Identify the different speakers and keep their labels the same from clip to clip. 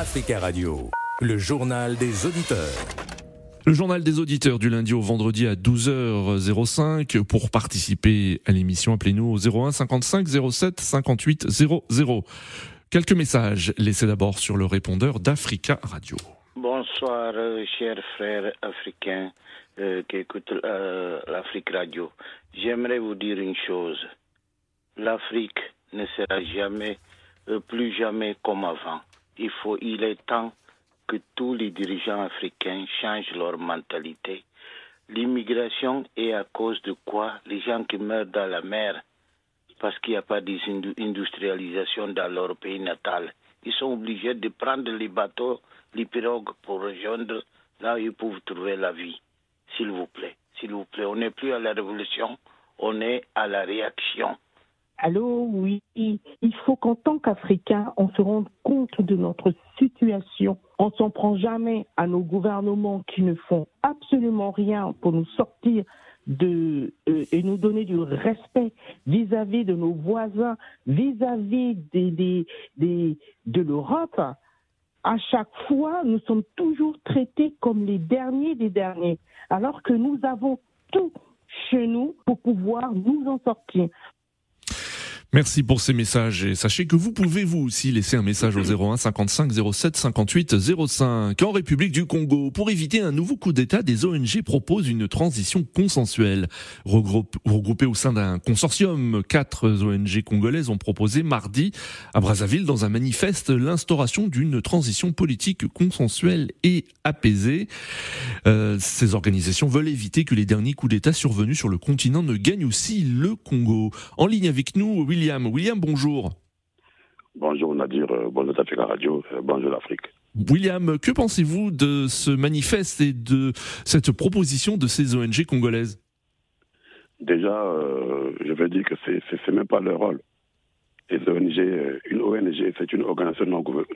Speaker 1: Africa Radio, le journal des auditeurs.
Speaker 2: Le journal des auditeurs du lundi au vendredi à 12h05. Pour participer à l'émission, appelez-nous au 01 55 07 58 00. Quelques messages laissés d'abord sur le répondeur d'Africa Radio.
Speaker 3: Bonsoir, euh, chers frères africains euh, qui écoutent euh, l'Afrique Radio. J'aimerais vous dire une chose. L'Afrique ne sera jamais, euh, plus jamais comme avant. Il faut, il est temps que tous les dirigeants africains changent leur mentalité. L'immigration est à cause de quoi? Les gens qui meurent dans la mer parce qu'il n'y a pas d'industrialisation dans leur pays natal. Ils sont obligés de prendre les bateaux, les pirogues pour rejoindre là où ils peuvent trouver la vie. S'il vous plaît, s'il vous plaît, on n'est plus à la révolution, on est à la réaction.
Speaker 4: Allô, oui. Il faut qu'en tant qu'Africains, on se rende compte de notre situation. On s'en prend jamais à nos gouvernements qui ne font absolument rien pour nous sortir de euh, et nous donner du respect vis-à-vis de nos voisins, vis-à-vis de l'Europe. À chaque fois, nous sommes toujours traités comme les derniers des derniers, alors que nous avons tout chez nous pour pouvoir nous en sortir.
Speaker 2: Merci pour ces messages et sachez que vous pouvez vous aussi laisser un message au 01 55 07 58 05. En République du Congo, pour éviter un nouveau coup d'État, des ONG proposent une transition consensuelle. Regroupées au sein d'un consortium, quatre ONG congolaises ont proposé mardi à Brazzaville dans un manifeste l'instauration d'une transition politique consensuelle et apaisée. Euh, ces organisations veulent éviter que les derniers coups d'État survenus sur le continent ne gagnent aussi le Congo. En ligne avec nous, William. William, bonjour.
Speaker 5: Bonjour Nadir, euh, bonjour la Radio, euh, bonjour l'Afrique.
Speaker 2: William, que pensez-vous de ce manifeste et de cette proposition de ces ONG congolaises?
Speaker 5: Déjà, euh, je veux dire que c'est n'est même pas leur rôle. Les ONG, une ONG, c'est une organisation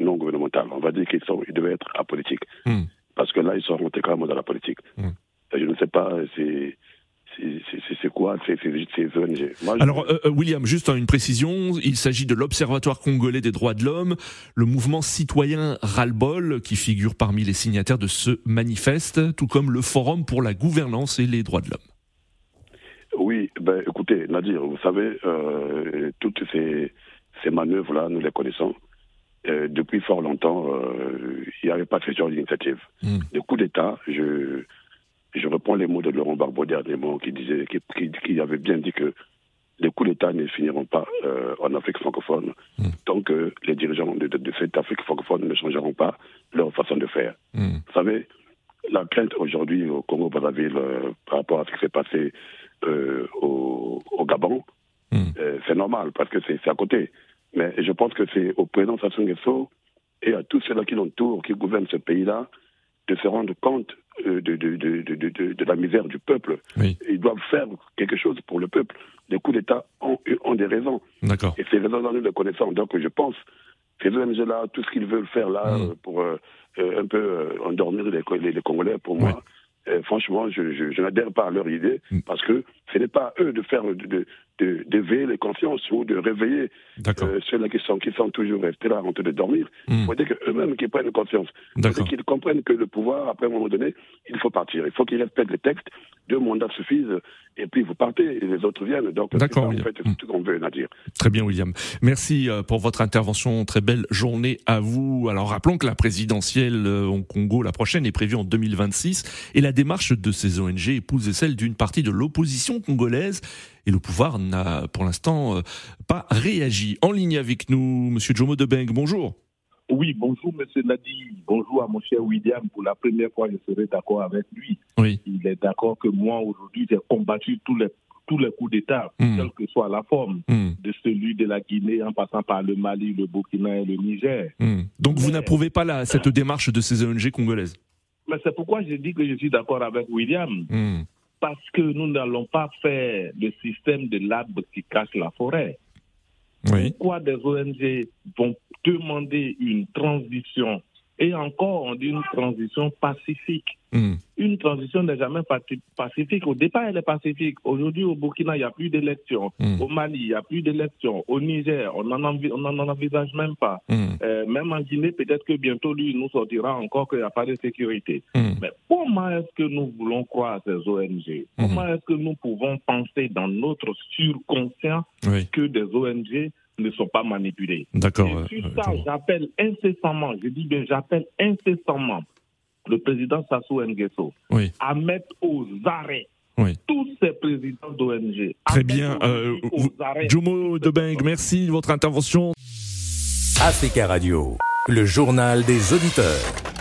Speaker 5: non, gouvernementale. On va dire qu'ils ils devaient être apolitiques. Hmm. Parce que là, ils sont rentrés carrément dans la politique. Hmm. Je ne sais pas, c'est c'est quoi? Ces, ONG
Speaker 2: Alors, euh, euh, William, juste une précision, il s'agit de l'Observatoire congolais des droits de l'homme, le mouvement citoyen Ralbol, qui figure parmi les signataires de ce manifeste, tout comme le Forum pour la gouvernance et les droits de l'homme.
Speaker 5: Oui, ben, écoutez, Nadir, vous savez, euh, toutes ces, ces manœuvres-là, nous les connaissons. depuis fort longtemps, il n'y avait pas ce genre d'initiative. Hmm. Le coup d'État, je je reprends les mots de Laurent Barbeau dernièrement, qui disait, qui, avait bien dit que les coups d'État ne finiront pas euh, en Afrique francophone mm. tant que les dirigeants de, cette Afrique francophone ne changeront pas leur façon de faire. Mm. Vous savez, la crainte aujourd'hui au Congo-Brazzaville euh, par rapport à ce qui s'est passé euh, au, Gabon, mm. c'est normal parce que c'est à côté. Mais je pense que c'est au président Sassou Nguesso et à tous ceux-là qui l'entourent, qui gouvernent ce pays-là, de se rendre compte de, de, de, de, la misère du peuple. Ils doivent faire quelque chose pour le peuple. Les coups d'État ont, ont, des raisons. Et ces raisons-là, nous les connaissons. Donc je pense que ces ONG-là, tout ce qu'ils veulent faire là, mm. pour euh, euh, un peu endormir les, les, Congolais, pour moi, franchement, je, je, n'adhère pas à leur idée mm. parce que ce n'est pas à eux de faire de, d'éveiller les consciences ou de réveiller euh, ceux-là qui sont, qui sont toujours restés là en train de dormir. Il hmm. faut dire qu'eux-mêmes qu'ils prennent conscience. Qu'ils comprennent que le pouvoir, après un moment donné, il faut partir. Il faut qu'ils respectent les textes. Deux mandats suffisent et puis vous partez et les autres viennent. Donc,
Speaker 2: D'accord,
Speaker 5: en fait, tout ce qu'on veut dire.
Speaker 2: Très bien, William. Merci euh, pour votre intervention. Très belle journée à vous. Alors, rappelons que la présidentielle euh, au Congo, la prochaine, est prévue en 2026 et la démarche de ces ONG épouse celle d'une partie de l'opposition congolaise et le pouvoir n'a pour l'instant euh, pas réagi. En ligne avec nous, Monsieur Jomo Debeng, bonjour.
Speaker 6: Oui, bonjour Monsieur Nadi, bonjour à mon cher William. Pour la première fois, je serai d'accord avec lui.
Speaker 2: Oui.
Speaker 6: Il est d'accord que moi, aujourd'hui, j'ai combattu tous les tous les coups d'État, hmm. quelle que soit la forme, hmm. de celui de la Guinée en passant par le Mali, le Burkina et le Niger.
Speaker 2: Hmm. Donc vous n'approuvez pas la, cette démarche de ces ONG congolaises?
Speaker 6: Mais c'est pourquoi je dis que je suis d'accord avec William parce que nous n'allons pas faire le système de l'arbre qui cache la forêt. Pourquoi des ONG vont demander une transition Et encore, on dit une transition pacifique. Hmm. Une transition n'est jamais pacifique. Au départ, elle est pacifique. Aujourd'hui, au Burkina, il n'y a plus d'élections. Hmm. Au Mali, il n'y a plus d'élections. Au Niger, on n'en en envisage même pas. Hmm. Euh, même en Guinée, peut-être que bientôt, lui, nous sortira encore qu'il n'y a pas de sécurité. Mais comment est-ce que nous voulons croire à ces ONG Comment est-ce que nous pouvons penser dans notre surconscient que des ONG ne sont pas manipulés.
Speaker 2: D'accord.
Speaker 6: Et sur ça, j'appelle incessamment, je dis bien, j'appelle incessamment le président Sassou Nguesso à mettre aux arrêts tous ces présidents d'ONG.
Speaker 2: Très bien. Euh, Jumo Debeng, merci de votre intervention.
Speaker 1: Africa Radio, le journal des auditeurs.